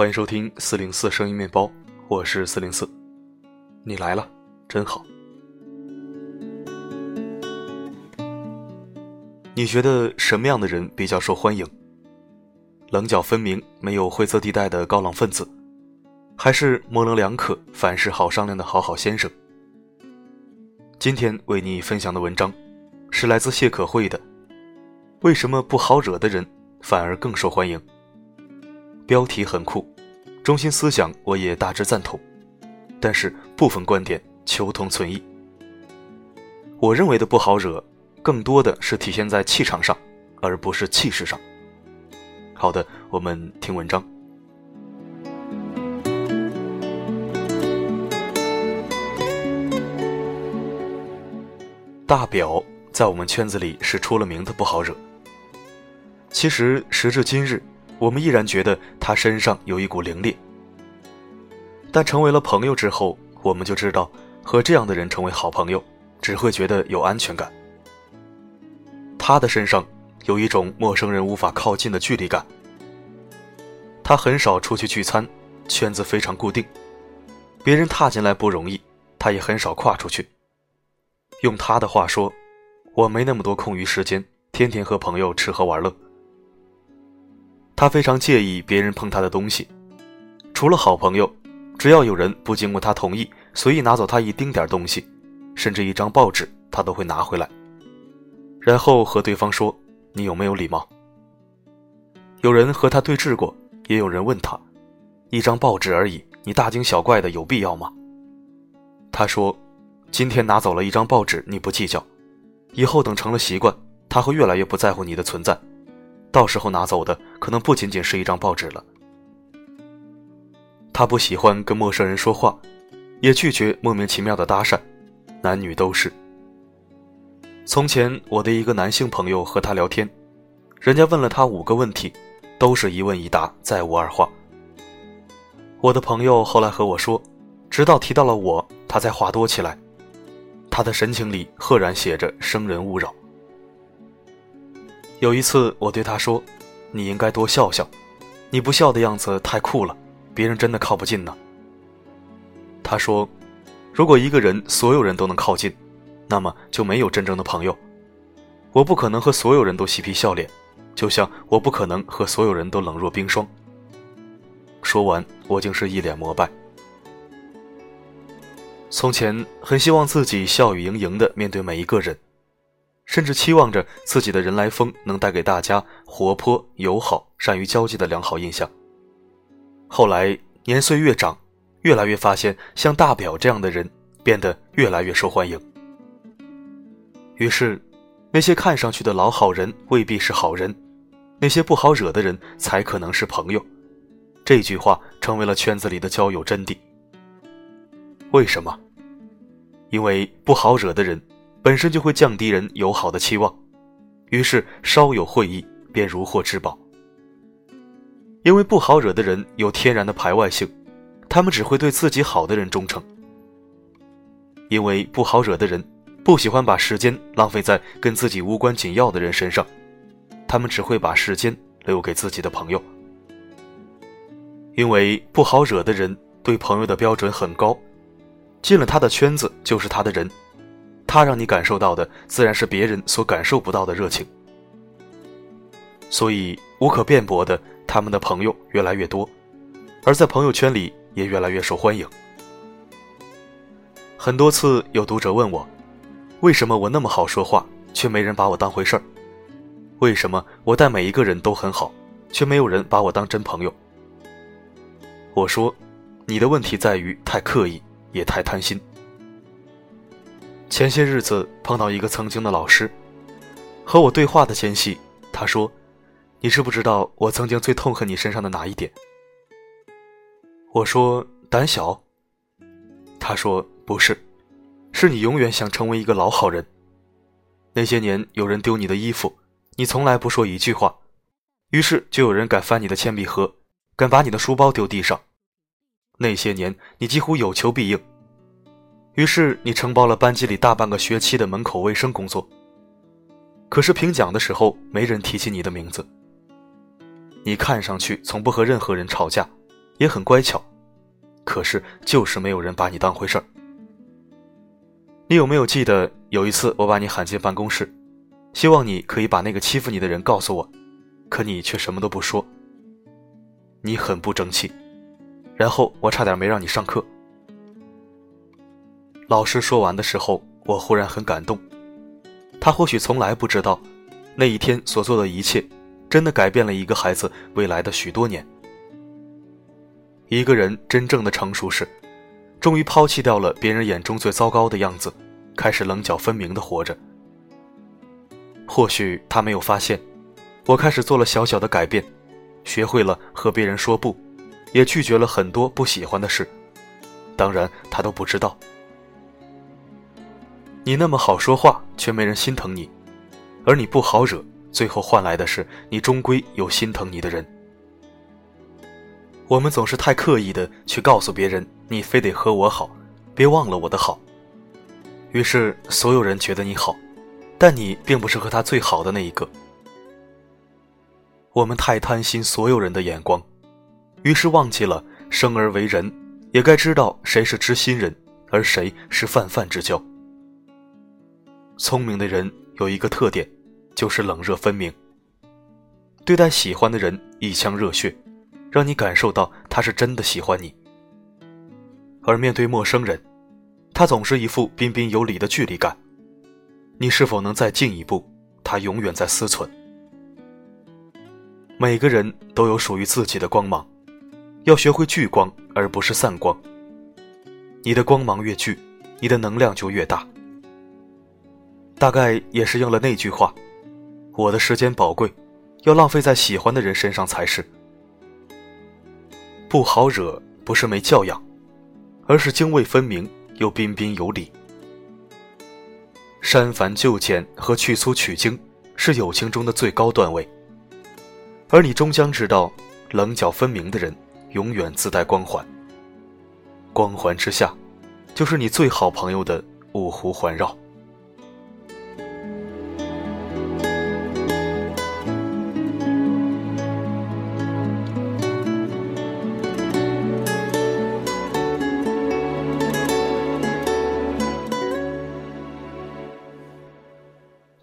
欢迎收听四零四声音面包，我是四零四，你来了，真好。你觉得什么样的人比较受欢迎？棱角分明、没有灰色地带的高冷分子，还是模棱两可、凡事好商量的好好先生？今天为你分享的文章，是来自谢可慧的《为什么不好惹的人反而更受欢迎》。标题很酷，中心思想我也大致赞同，但是部分观点求同存异。我认为的不好惹，更多的是体现在气场上，而不是气势上。好的，我们听文章。大表在我们圈子里是出了名的不好惹。其实时至今日。我们依然觉得他身上有一股凌冽，但成为了朋友之后，我们就知道和这样的人成为好朋友，只会觉得有安全感。他的身上有一种陌生人无法靠近的距离感。他很少出去聚餐，圈子非常固定，别人踏进来不容易，他也很少跨出去。用他的话说，我没那么多空余时间，天天和朋友吃喝玩乐。他非常介意别人碰他的东西，除了好朋友，只要有人不经过他同意，随意拿走他一丁点东西，甚至一张报纸，他都会拿回来，然后和对方说：“你有没有礼貌？”有人和他对峙过，也有人问他：“一张报纸而已，你大惊小怪的有必要吗？”他说：“今天拿走了一张报纸，你不计较，以后等成了习惯，他会越来越不在乎你的存在。”到时候拿走的可能不仅仅是一张报纸了。他不喜欢跟陌生人说话，也拒绝莫名其妙的搭讪，男女都是。从前我的一个男性朋友和他聊天，人家问了他五个问题，都是一问一答，再无二话。我的朋友后来和我说，直到提到了我，他才话多起来，他的神情里赫然写着生人勿扰。有一次，我对他说：“你应该多笑笑，你不笑的样子太酷了，别人真的靠不近呢。”他说：“如果一个人所有人都能靠近，那么就没有真正的朋友。我不可能和所有人都嬉皮笑脸，就像我不可能和所有人都冷若冰霜。”说完，我竟是一脸膜拜。从前很希望自己笑语盈盈的面对每一个人。甚至期望着自己的人来疯能带给大家活泼、友好、善于交际的良好印象。后来年岁越长，越来越发现像大表这样的人变得越来越受欢迎。于是，那些看上去的老好人未必是好人，那些不好惹的人才可能是朋友。这句话成为了圈子里的交友真谛。为什么？因为不好惹的人。本身就会降低人友好的期望，于是稍有会意便如获至宝。因为不好惹的人有天然的排外性，他们只会对自己好的人忠诚。因为不好惹的人不喜欢把时间浪费在跟自己无关紧要的人身上，他们只会把时间留给自己的朋友。因为不好惹的人对朋友的标准很高，进了他的圈子就是他的人。他让你感受到的，自然是别人所感受不到的热情。所以无可辩驳的，他们的朋友越来越多，而在朋友圈里也越来越受欢迎。很多次有读者问我，为什么我那么好说话，却没人把我当回事儿？为什么我待每一个人都很好，却没有人把我当真朋友？我说，你的问题在于太刻意，也太贪心。前些日子碰到一个曾经的老师，和我对话的间隙，他说：“你知不知道我曾经最痛恨你身上的哪一点？”我说：“胆小。”他说：“不是，是你永远想成为一个老好人。那些年有人丢你的衣服，你从来不说一句话，于是就有人敢翻你的铅笔盒，敢把你的书包丢地上。那些年你几乎有求必应。”于是你承包了班级里大半个学期的门口卫生工作。可是评奖的时候，没人提起你的名字。你看上去从不和任何人吵架，也很乖巧，可是就是没有人把你当回事儿。你有没有记得有一次我把你喊进办公室，希望你可以把那个欺负你的人告诉我，可你却什么都不说。你很不争气，然后我差点没让你上课。老师说完的时候，我忽然很感动。他或许从来不知道，那一天所做的一切，真的改变了一个孩子未来的许多年。一个人真正的成熟是，终于抛弃掉了别人眼中最糟糕的样子，开始棱角分明的活着。或许他没有发现，我开始做了小小的改变，学会了和别人说不，也拒绝了很多不喜欢的事。当然，他都不知道。你那么好说话，却没人心疼你；而你不好惹，最后换来的是你终归有心疼你的人。我们总是太刻意的去告诉别人，你非得和我好，别忘了我的好。于是所有人觉得你好，但你并不是和他最好的那一个。我们太贪心所有人的眼光，于是忘记了生而为人，也该知道谁是知心人，而谁是泛泛之交。聪明的人有一个特点，就是冷热分明。对待喜欢的人一腔热血。让你感受到他是真的喜欢你，而面对陌生人，他总是一副彬彬有礼的距离感。你是否能再进一步？他永远在思忖。每个人都有属于自己的光芒，要学会聚光而不是散光。你的光芒越聚，你的能量就越大。大概也是应了那句话：“我的时间宝贵，要浪费在喜欢的人身上才是。”不好惹，不是没教养，而是泾渭分明又彬彬有礼。删繁就简和去粗取精，是友情中的最高段位。而你终将知道，棱角分明的人，永远自带光环。光环之下，就是你最好朋友的五湖环绕。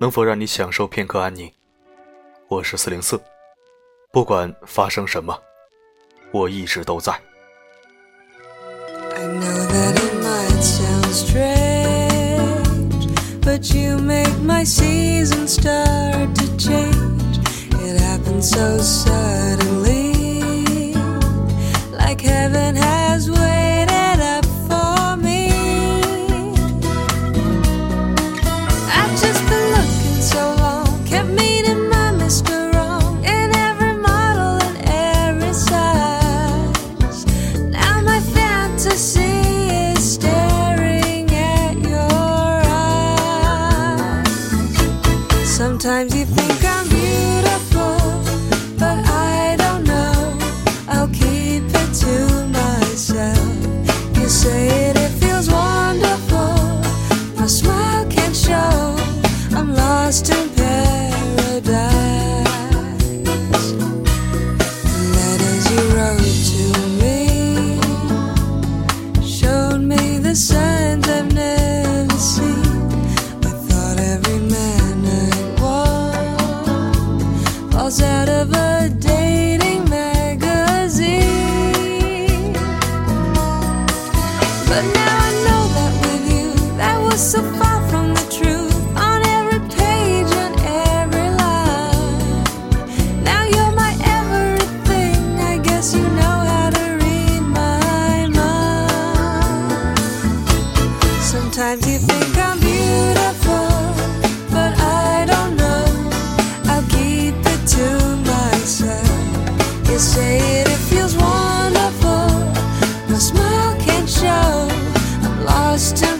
能否让你享受片刻安宁？我是四零四，不管发生什么，我一直都在。Sometimes you think I'm beautiful, but I don't know. I'll keep it to myself. You say it, it feels wonderful. My smile can't show. I'm lost in paradise. lost in